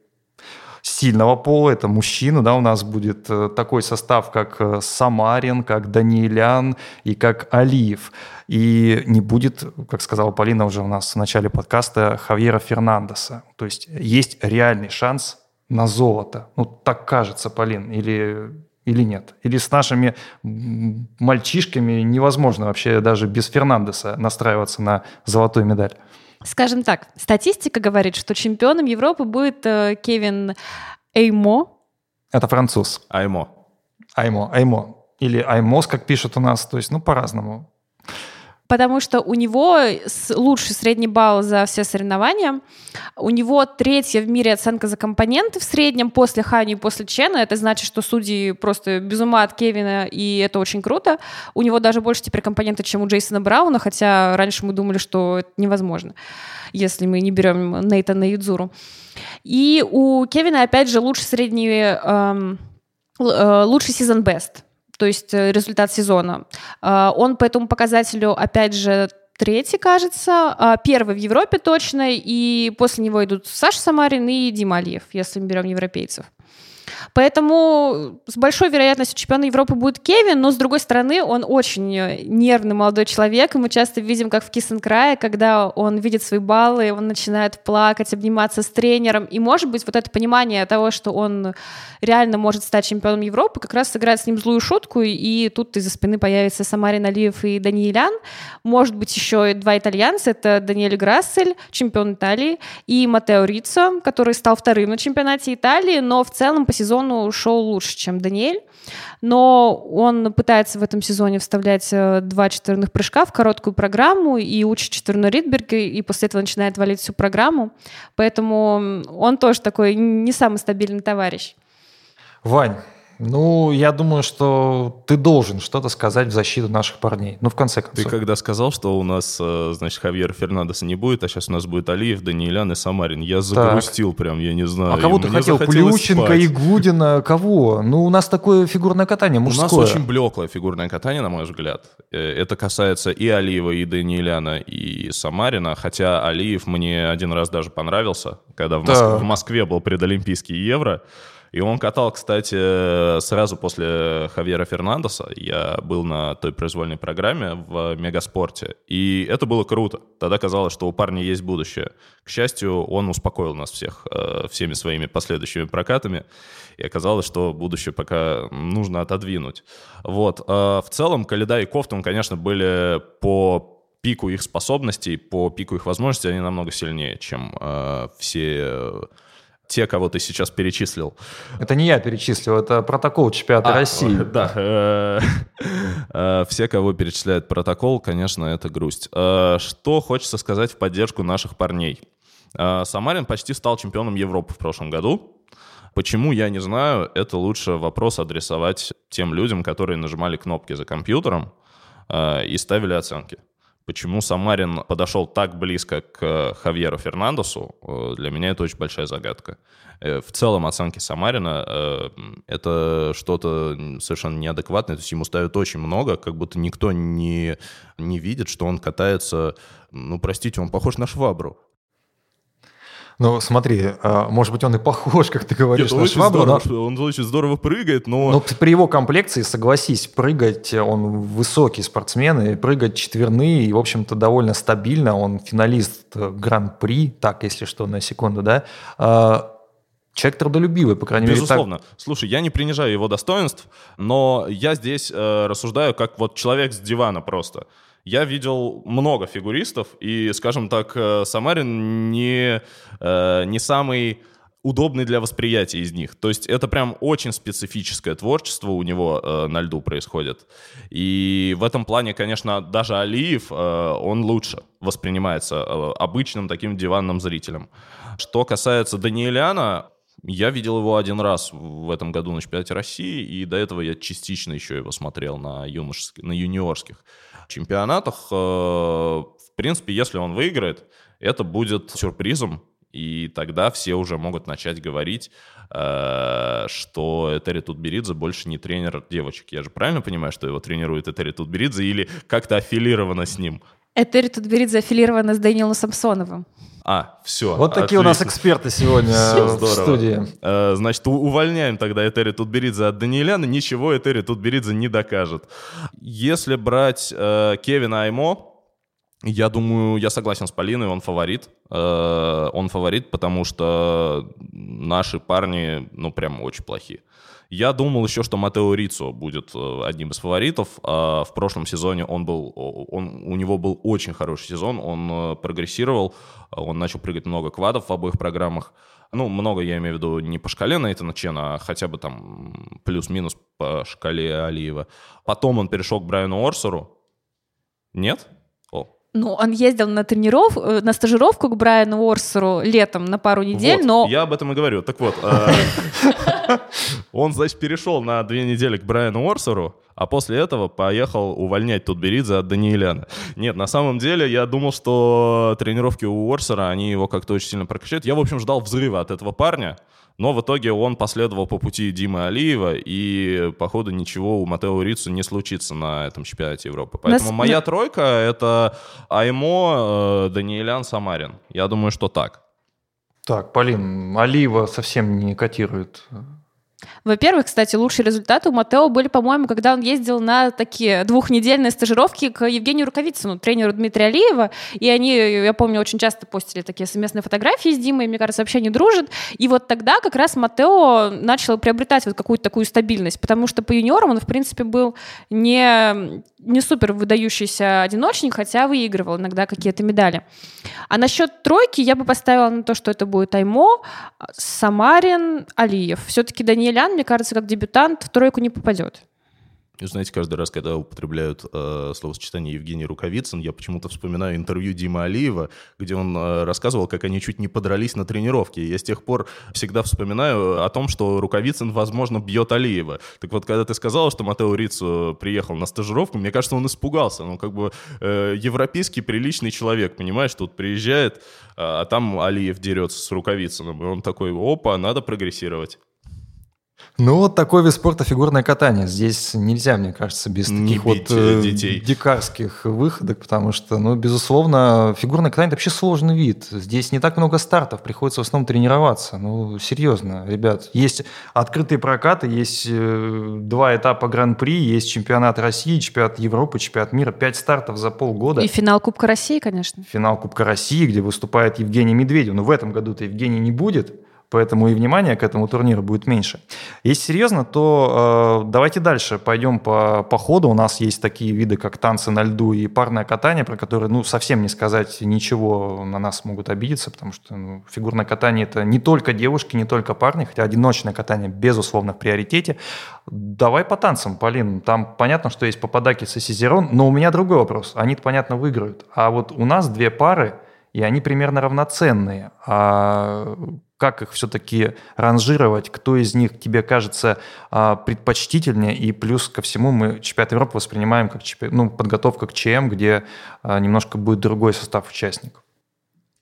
сильного пола, это мужчины, да, у нас будет э, такой состав, как э, Самарин, как Даниэлян и как Алиев. И не будет, как сказала Полина уже у нас в начале подкаста, Хавьера Фернандеса. То есть есть реальный шанс на золото. Ну, так кажется, Полин, или или нет? Или с нашими мальчишками невозможно вообще даже без Фернандеса настраиваться на золотую медаль? Скажем так, статистика говорит, что чемпионом Европы будет э, Кевин Эймо. Это француз. Аймо. Аймо, Аймо. Или Аймос, как пишут у нас. То есть, ну, по-разному потому что у него лучший средний балл за все соревнования. У него третья в мире оценка за компоненты в среднем после Хани и после Чена. Это значит, что судьи просто без ума от Кевина, и это очень круто. У него даже больше теперь компоненты, чем у Джейсона Брауна, хотя раньше мы думали, что это невозможно, если мы не берем Нейтана Юдзуру. И у Кевина, опять же, лучший средний, эм, э, лучший сезон бест то есть э, результат сезона. А, он по этому показателю, опять же, третий, кажется, а, первый в Европе точно, и после него идут Саша Самарин и Дима Алиев, если мы берем европейцев. Поэтому с большой вероятностью чемпиона Европы будет Кевин, но с другой стороны он очень нервный молодой человек, и мы часто видим, как в Киссенкрае, когда он видит свои баллы, он начинает плакать, обниматься с тренером, и может быть вот это понимание того, что он реально может стать чемпионом Европы, как раз сыграет с ним злую шутку, и тут из-за спины появится Самарин Алиев и Даниэлян, может быть еще и два итальянца, это Даниэль Грассель, чемпион Италии, и Матео Риццо, который стал вторым на чемпионате Италии, но в целом по сезону шел лучше, чем Даниэль, но он пытается в этом сезоне вставлять э, два четверных прыжка в короткую программу и учит четверной Ридберг, и после этого начинает валить всю программу, поэтому он тоже такой не самый стабильный товарищ. Вань, ну, я думаю, что ты должен что-то сказать в защиту наших парней. Ну, в конце концов. Ты когда сказал, что у нас, э, значит, Хавьер Фернандеса не будет, а сейчас у нас будет Алиев, Даниэлян и Самарин, я загрустил так. прям, я не знаю. А кого ты хотел? Плющенко, Игудина? Кого? Ну, у нас такое фигурное катание мужское. У нас очень блеклое фигурное катание, на мой взгляд. Э, это касается и Алиева, и Даниэляна, и Самарина, хотя Алиев мне один раз даже понравился, когда в, Моск... в Москве был предолимпийский Евро. И он катал, кстати, сразу после Хавьера Фернандеса. Я был на той произвольной программе в Мегаспорте. И это было круто. Тогда казалось, что у парня есть будущее. К счастью, он успокоил нас всех э, всеми своими последующими прокатами. И оказалось, что будущее пока нужно отодвинуть. Вот. Э, в целом, Каледа и Кофтун, конечно, были по пику их способностей, по пику их возможностей, они намного сильнее, чем э, все те, кого ты сейчас перечислил. Это не я перечислил, это протокол чемпионата а, России. Да. Э, э, все, кого перечисляет протокол, конечно, это грусть. Э, что хочется сказать в поддержку наших парней? Самарин почти стал чемпионом Европы в прошлом году. Почему, я не знаю. Это лучше вопрос адресовать тем людям, которые нажимали кнопки за компьютером и ставили оценки. Почему Самарин подошел так близко к э, Хавьеру Фернандесу, э, для меня это очень большая загадка. Э, в целом оценки Самарина — это что-то совершенно неадекватное, то есть ему ставят очень много, как будто никто не, не видит, что он катается, ну, простите, он похож на швабру. Ну, смотри, а, может быть, он и похож, как ты говоришь, Нет, на швабру. Здорово, но... Он очень здорово прыгает, но... Но при его комплекции, согласись, прыгать, он высокий спортсмен, и прыгать четверные, и, в общем-то, довольно стабильно. Он финалист Гран-при, так, если что, на секунду, да. А, человек трудолюбивый, по крайней Безусловно. мере. Так... Слушай, я не принижаю его достоинств, но я здесь э, рассуждаю как вот человек с дивана просто. Я видел много фигуристов, и, скажем так, э, Самарин не, э, не самый удобный для восприятия из них. То есть это прям очень специфическое творчество у него э, на льду происходит. И в этом плане, конечно, даже Алиев, э, он лучше воспринимается э, обычным таким диванным зрителем. Что касается Даниэляна, я видел его один раз в этом году на чемпионате России, и до этого я частично еще его смотрел на, юношеских, на юниорских чемпионатах. Э, в принципе, если он выиграет, это будет сюрпризом, и тогда все уже могут начать говорить, э, что Этери Тутберидзе больше не тренер девочек. Я же правильно понимаю, что его тренирует Этери Тутберидзе или как-то аффилировано с ним? Этери Тутберидзе аффилирована с Даниилом Самсоновым. А, все. Вот такие отлично. у нас эксперты сегодня в студии. Э, значит, увольняем тогда Этери Тутберидзе от Даниэляна. Ничего Этери Тутберидзе не докажет. Если брать э, Кевина Аймо, я думаю, я согласен с Полиной, он фаворит. Э, он фаворит, потому что наши парни, ну, прям очень плохие. Я думал еще, что Матео Рицо будет э, одним из фаворитов. А в прошлом сезоне он был, он, у него был очень хороший сезон, он э, прогрессировал, он начал прыгать много квадов в обоих программах. Ну, много я имею в виду не по шкале Нейтана Чена, а хотя бы там плюс-минус по шкале Алиева. Потом он перешел к Брайану Орсеру. Нет? Ну, он ездил на трениров, э, на стажировку к Брайану Орсеру летом на пару недель, вот, но... я об этом и говорю. Так вот, он, значит, перешел на две недели к Брайану Орсеру, а после этого поехал увольнять Тутберидзе от Даниэляна. Нет, на самом деле я думал, что тренировки у Орсера, они его как-то очень сильно прокачают. Я, в общем, ждал взрыва от этого парня, но в итоге он последовал по пути Димы Алиева, и, походу, ничего у Матео Рицу не случится на этом чемпионате Европы. Поэтому Нас... моя тройка — это Аймо, э, Даниэлян, Самарин. Я думаю, что так. Так, Полин, Алиева совсем не котирует во-первых, кстати, лучшие результаты у Матео были, по-моему, когда он ездил на такие двухнедельные стажировки к Евгению Рукавицыну, тренеру Дмитрия Алиева, и они, я помню, очень часто постили такие совместные фотографии с Димой, мне кажется, вообще не дружат, и вот тогда как раз Матео начал приобретать вот какую-то такую стабильность, потому что по юниорам он, в принципе, был не, не супер выдающийся одиночник, хотя выигрывал иногда какие-то медали. А насчет тройки я бы поставила на то, что это будет Аймо, Самарин, Алиев. Все-таки Даниэль Лян, мне кажется, как дебютант в тройку не попадет. Знаете, каждый раз, когда употребляют э, словосочетание Евгений Рукавицын, я почему-то вспоминаю интервью Димы Алиева, где он э, рассказывал, как они чуть не подрались на тренировке. Я с тех пор всегда вспоминаю о том, что Рукавицын, возможно, бьет Алиева. Так вот, когда ты сказал, что Матео Рицу приехал на стажировку, мне кажется, он испугался. Ну, как бы э, европейский приличный человек, понимаешь, тут приезжает, э, а там Алиев дерется с Рукавицыным, и он такой, опа, надо прогрессировать. Ну, вот такой вид спорта фигурное катание. Здесь нельзя, мне кажется, без таких вот э, детей. дикарских выходок, потому что, ну, безусловно, фигурное катание – это вообще сложный вид. Здесь не так много стартов, приходится в основном тренироваться. Ну, серьезно, ребят. Есть открытые прокаты, есть э, два этапа Гран-при, есть чемпионат России, чемпионат Европы, чемпионат мира, пять стартов за полгода. И финал Кубка России, конечно. Финал Кубка России, где выступает Евгений Медведев. Но в этом году-то Евгений не будет – поэтому и внимание к этому турниру будет меньше. Если серьезно, то э, давайте дальше пойдем по, по ходу. У нас есть такие виды, как танцы на льду и парное катание, про которые, ну, совсем не сказать ничего, на нас могут обидеться, потому что ну, фигурное катание – это не только девушки, не только парни, хотя одиночное катание, безусловно, в приоритете. Давай по танцам, Полин. Там понятно, что есть Пападакис и Сизерон, но у меня другой вопрос. Они-то, понятно, выиграют. А вот у нас две пары, и они примерно равноценные. А как их все-таки ранжировать, кто из них тебе кажется а, предпочтительнее, и плюс ко всему мы чемпионат Европы воспринимаем как ну, подготовка к ЧМ, где а, немножко будет другой состав участников.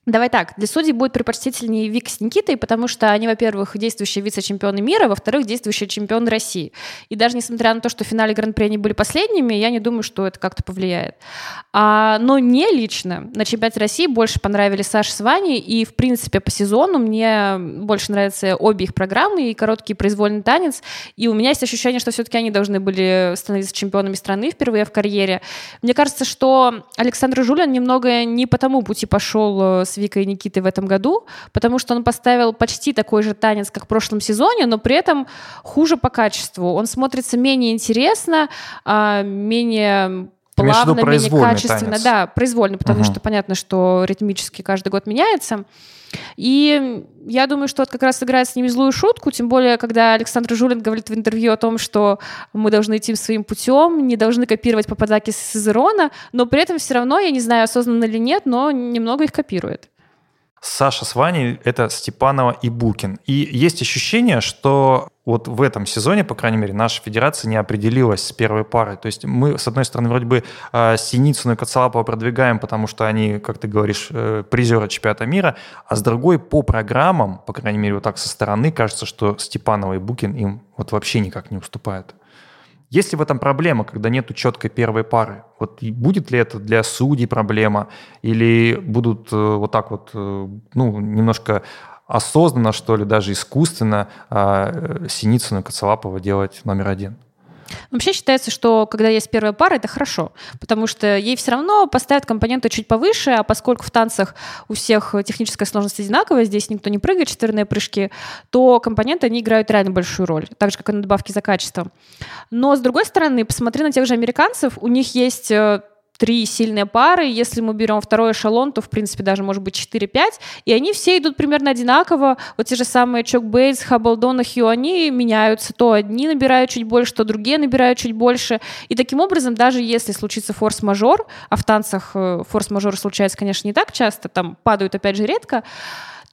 Давай так, для судей будет предпочтительнее Вик с Никитой, потому что они, во-первых, действующие вице-чемпионы мира, во-вторых, действующие чемпионы России. И даже несмотря на то, что в финале Гран-при они были последними, я не думаю, что это как-то повлияет. А, но мне лично на чемпионате России больше понравились Саша с Ваней, и, в принципе, по сезону мне больше нравятся обе их программы, и короткий произвольный танец, и у меня есть ощущение, что все-таки они должны были становиться чемпионами страны впервые в карьере. Мне кажется, что Александр Жулин немного не по тому пути пошел э, с Викой и Никитой в этом году, потому что он поставил почти такой же танец, как в прошлом сезоне, но при этом хуже по качеству. Он смотрится менее интересно, а, менее плавно, менее качественно. Танец. Да, произвольно, потому угу. что понятно, что ритмически каждый год меняется. И я думаю, что вот как раз играет с ними злую шутку, тем более, когда Александр Жулин говорит в интервью о том, что мы должны идти своим путем, не должны копировать попадаки с Изерона, но при этом все равно, я не знаю, осознанно или нет, но немного их копирует. Саша с Ваней — это Степанова и Букин. И есть ощущение, что вот в этом сезоне, по крайней мере, наша федерация не определилась с первой парой. То есть мы, с одной стороны, вроде бы э, Синицыну и Коцалапова продвигаем, потому что они, как ты говоришь, э, призеры чемпионата мира, а с другой по программам, по крайней мере, вот так со стороны, кажется, что Степанова и Букин им вот вообще никак не уступают. Есть ли в этом проблема, когда нету четкой первой пары? Вот будет ли это для судей проблема? Или будут э, вот так вот, э, ну, немножко осознанно, что ли, даже искусственно а, Синицыну и Коцелапова делать номер один? Вообще считается, что когда есть первая пара, это хорошо, потому что ей все равно поставят компоненты чуть повыше, а поскольку в танцах у всех техническая сложность одинаковая, здесь никто не прыгает, четверные прыжки, то компоненты, они играют реально большую роль, так же, как и надбавки за качеством. Но, с другой стороны, посмотри на тех же американцев, у них есть э, три сильные пары. Если мы берем второй эшелон, то, в принципе, даже, может быть, 4-5. И они все идут примерно одинаково. Вот те же самые Чок Бейтс, Хаббл Донахью, они меняются. То одни набирают чуть больше, то другие набирают чуть больше. И таким образом, даже если случится форс-мажор, а в танцах э, форс-мажор случается, конечно, не так часто, там падают, опять же, редко,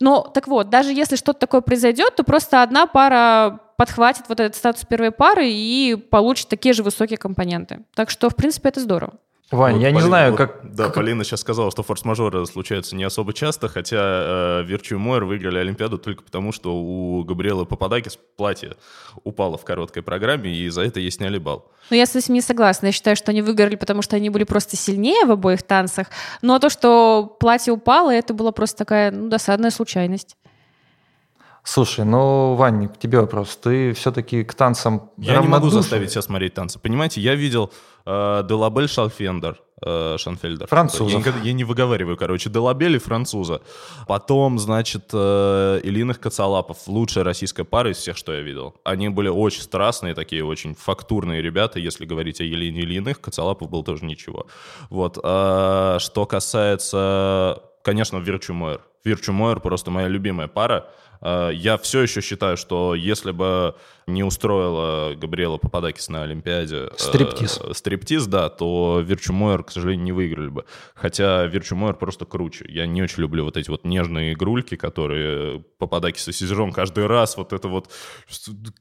но так вот, даже если что-то такое произойдет, то просто одна пара подхватит вот этот статус первой пары и получит такие же высокие компоненты. Так что, в принципе, это здорово. Вань, вот я Полина, не знаю, вот, как... Да, Полина сейчас сказала, что форс-мажоры случаются не особо часто, хотя э, Вирчу Мойер выиграли Олимпиаду только потому, что у Габриэлы Пападакис платье упало в короткой программе, и за это ей сняли балл. Ну, я с этим не согласна. Я считаю, что они выиграли, потому что они были просто сильнее в обоих танцах. Но то, что платье упало, это была просто такая ну, досадная случайность. Слушай, ну, Вань, к тебе вопрос. Ты все-таки к танцам Я не могу заставить себя смотреть танцы. Понимаете, я видел э, Делабель Шалфендер, э, Шанфельдер. Французов. Я, я не выговариваю, короче. Делабель и француза. Потом, значит, э, Ильиных Кацалапов. Лучшая российская пара из всех, что я видел. Они были очень страстные такие, очень фактурные ребята. Если говорить о Елине Ильиных, Кацалапов был тоже ничего. Вот. А, что касается, конечно, Вирчу Мойер. Вирчу Мойер просто моя любимая пара. А, я все еще считаю, что если бы не устроила Габриэла Пападакис на Олимпиаде... Э, стриптиз. Э, стриптиз, да, то Вирчу Мойер, к сожалению, не выиграли бы. Хотя Вирчу Мойер просто круче. Я не очень люблю вот эти вот нежные игрульки, которые Пападакис и Сизерон каждый раз вот это вот...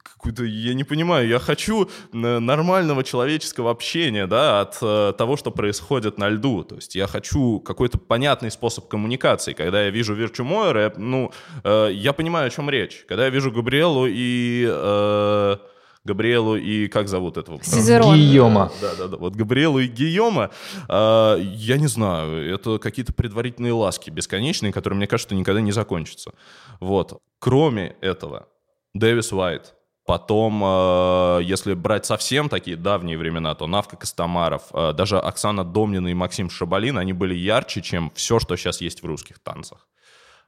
Какую-то, я не понимаю, я хочу нормального человеческого общения, да, от э, того, что происходит на льду. То есть я хочу какой-то понятный способ коммуникации. Когда я вижу Вирчу Мойера, ну, э, я понимаю, о чем речь. Когда я вижу Габриэлу и... Э, Габриэлу и как зовут этого? Сизерон. Гийома. Да, да, да. Вот Габриэлу и Гийома, э, я не знаю, это какие-то предварительные ласки бесконечные, которые, мне кажется, никогда не закончатся. Вот. Кроме этого, Дэвис Уайт, Потом, э, если брать совсем такие давние времена, то Навка Костомаров, э, даже Оксана Домнина и Максим Шабалин, они были ярче, чем все, что сейчас есть в русских танцах.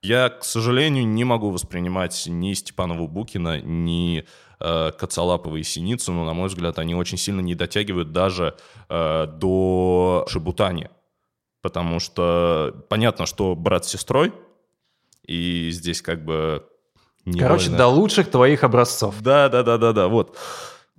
Я, к сожалению, не могу воспринимать ни Степанову Букина, ни э, Коцалапова и Синицу, но, на мой взгляд, они очень сильно не дотягивают даже э, до Шибутани. Потому что понятно, что брат с сестрой, и здесь как бы... Короче, до лучших твоих образцов. Да, да, да, да, да, вот.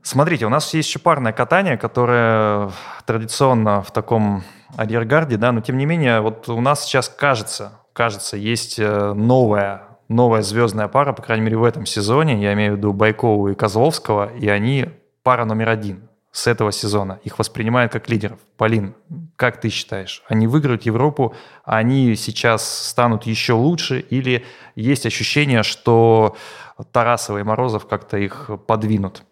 Смотрите, у нас есть еще парное катание, которое традиционно в таком арьергарде, да, но тем не менее, вот у нас сейчас кажется, кажется, есть э, новая новая звездная пара, по крайней мере, в этом сезоне. Я имею в виду Байкову и Козловского, и они пара номер один с этого сезона. Их воспринимают как лидеров. Полин, как ты считаешь, они выиграют Европу, они сейчас станут еще лучше, или есть ощущение, что Тарасова и Морозов как-то их подвинут?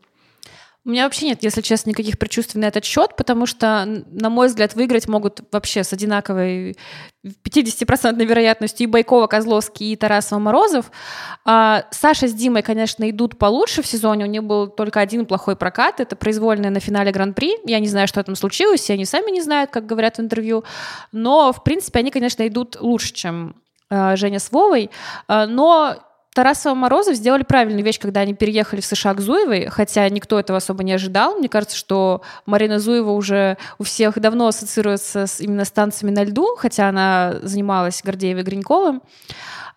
У меня вообще нет, если честно, никаких предчувствий на этот счет, потому что, на мой взгляд, выиграть могут вообще с одинаковой 50% вероятностью и Байкова, Козловский, и Тарасова, Морозов. А Саша с Димой, конечно, идут получше в сезоне. У них был только один плохой прокат. Это произвольное на финале Гран-при. Я не знаю, что там случилось, и они сами не знают, как говорят в интервью. Но, в принципе, они, конечно, идут лучше, чем э, Женя с Вовой. Э, но Тарасова Морозов сделали правильную вещь, когда они переехали в США к Зуевой, хотя никто этого особо не ожидал. Мне кажется, что Марина Зуева уже у всех давно ассоциируется с именно станциями на льду, хотя она занималась Гордеевой Гриньковым.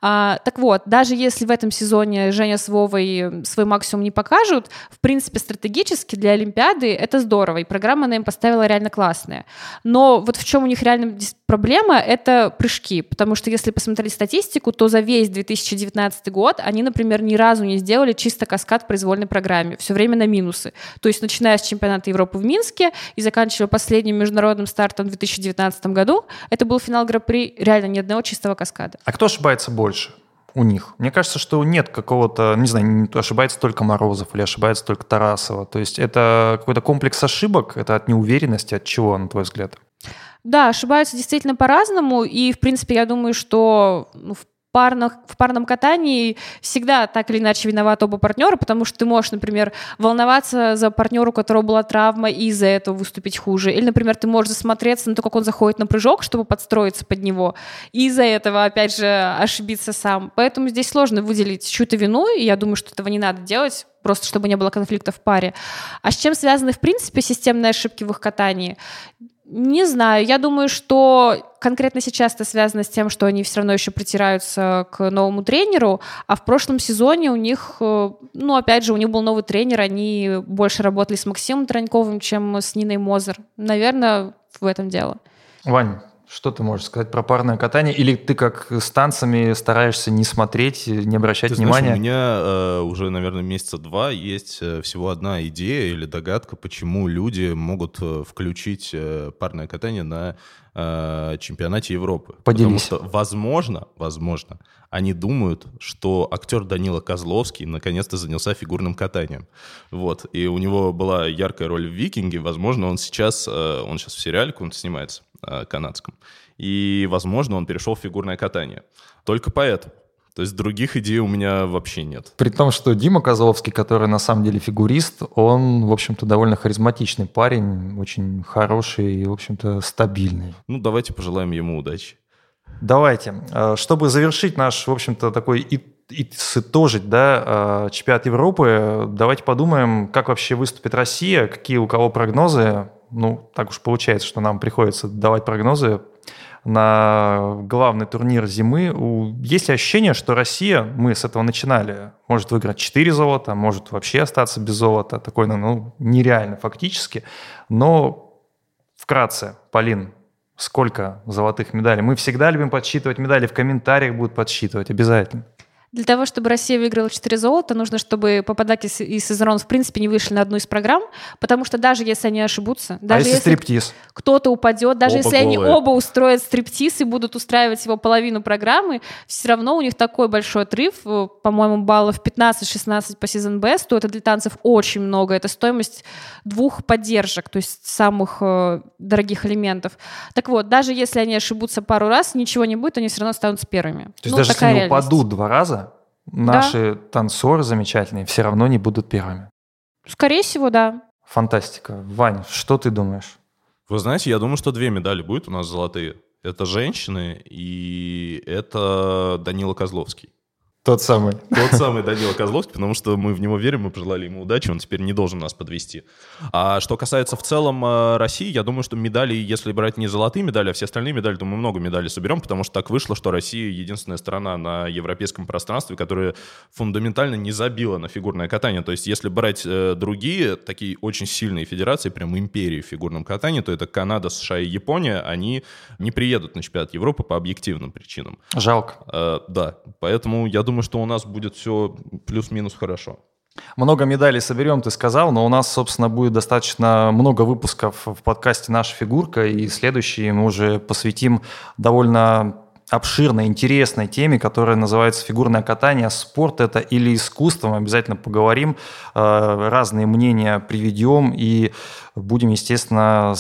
А, так вот, даже если в этом сезоне Женя с Вовой свой максимум не покажут, в принципе, стратегически для Олимпиады это здорово, и программа она им поставила реально классная. Но вот в чем у них реально проблема, это прыжки, потому что если посмотреть статистику, то за весь 2019 год они, например, ни разу не сделали чисто каскад в произвольной программе, все время на минусы. То есть начиная с чемпионата Европы в Минске и заканчивая последним международным стартом в 2019 году, это был финал Гран-при реально ни одного чистого каскада. А кто ошибается больше? Больше у них. Мне кажется, что нет какого-то, не знаю, ошибается только Морозов или ошибается только Тарасова. То есть это какой-то комплекс ошибок, это от неуверенности, от чего, на твой взгляд? Да, ошибаются действительно по-разному, и, в принципе, я думаю, что ну, в парных, в парном катании всегда так или иначе виноват оба партнера, потому что ты можешь, например, волноваться за партнера, у которого была травма, и из-за этого выступить хуже. Или, например, ты можешь засмотреться на то, как он заходит на прыжок, чтобы подстроиться под него, и из-за этого, опять же, ошибиться сам. Поэтому здесь сложно выделить чью-то вину, и я думаю, что этого не надо делать, просто чтобы не было конфликта в паре. А с чем связаны, в принципе, системные ошибки в их катании? Не знаю. Я думаю, что конкретно сейчас это связано с тем, что они все равно еще притираются к новому тренеру, а в прошлом сезоне у них, э, ну, опять же, у них был новый тренер, они больше работали с Максимом Троньковым, чем с Ниной Мозер. Наверное, в этом дело. Вань, что ты можешь сказать про парное катание? Или ты как с танцами стараешься не смотреть, не обращать ты внимания? Знаешь, у меня э, уже, наверное, месяца два есть э, всего одна идея или догадка, почему люди могут э, включить э, парное катание на э, чемпионате Европы. Поделись. Потому что, возможно, возможно, они думают, что актер Данила Козловский наконец-то занялся фигурным катанием. Вот. И у него была яркая роль в «Викинге». Возможно, он сейчас, э, он сейчас в сериале он снимается канадском. И, возможно, он перешел в фигурное катание. Только поэтому. То есть других идей у меня вообще нет. При том, что Дима Козловский, который на самом деле фигурист, он, в общем-то, довольно харизматичный парень, очень хороший и, в общем-то, стабильный. Ну, давайте пожелаем ему удачи. Давайте. Э, чтобы завершить наш, в общем-то, такой и, и сытожить, да, э, чемпионат Европы, давайте подумаем, как вообще выступит Россия, какие у кого прогнозы ну, так уж получается, что нам приходится давать прогнозы на главный турнир зимы. Есть ли ощущение, что Россия, мы с этого начинали, может выиграть 4 золота, может вообще остаться без золота, такой, ну, ну, нереально фактически. Но вкратце, Полин, сколько золотых медалей? Мы всегда любим подсчитывать медали, в комментариях будут подсчитывать обязательно. Для того, чтобы Россия выиграла 4 золота, нужно, чтобы Пападакис и Сезерон в принципе не вышли на одну из программ, потому что даже если они ошибутся, а даже а если, если стриптиз? кто-то упадет, даже оба если голые. они оба устроят стриптиз и будут устраивать его половину программы, все равно у них такой большой отрыв, э, по-моему, баллов 15-16 по сезон Best, то это для танцев очень много, это стоимость двух поддержек, то есть самых э, дорогих элементов. Так вот, даже если они ошибутся пару раз, ничего не будет, они все равно станут первыми. То есть ну, даже если они реальность. упадут два раза, наши да. танцоры замечательные все равно не будут первыми. Скорее всего, да. Фантастика. Вань, что ты думаешь? Вы знаете, я думаю, что две медали будет у нас золотые. Это женщины и это Данила Козловский. Тот самый. Тот самый Данила Козловский, потому что мы в него верим, мы пожелали ему удачи, он теперь не должен нас подвести. А что касается в целом э, России, я думаю, что медали, если брать не золотые медали, а все остальные медали, то мы много медалей соберем, потому что так вышло, что Россия единственная страна на европейском пространстве, которая фундаментально не забила на фигурное катание. То есть если брать э, другие такие очень сильные федерации, прям империи в фигурном катании, то это Канада, США и Япония, они не приедут на чемпионат Европы по объективным причинам. Жалко. Э, да, поэтому я думаю, думаю, что у нас будет все плюс-минус хорошо. Много медалей соберем, ты сказал, но у нас, собственно, будет достаточно много выпусков в подкасте «Наша фигурка», и следующие мы уже посвятим довольно обширной, интересной теме, которая называется фигурное катание. Спорт это или искусство? Мы обязательно поговорим, э, разные мнения приведем и будем, естественно,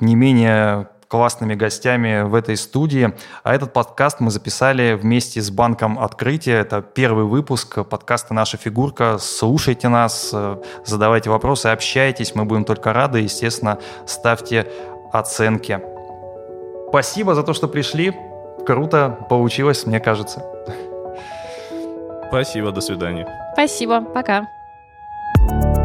не менее классными гостями в этой студии. А этот подкаст мы записали вместе с Банком Открытия. Это первый выпуск подкаста «Наша фигурка». Слушайте нас, э, задавайте вопросы, общайтесь. Мы будем только рады. Естественно, ставьте оценки. Спасибо за то, что пришли. Круто получилось, мне кажется. Спасибо, до свидания. Спасибо, пока. thank you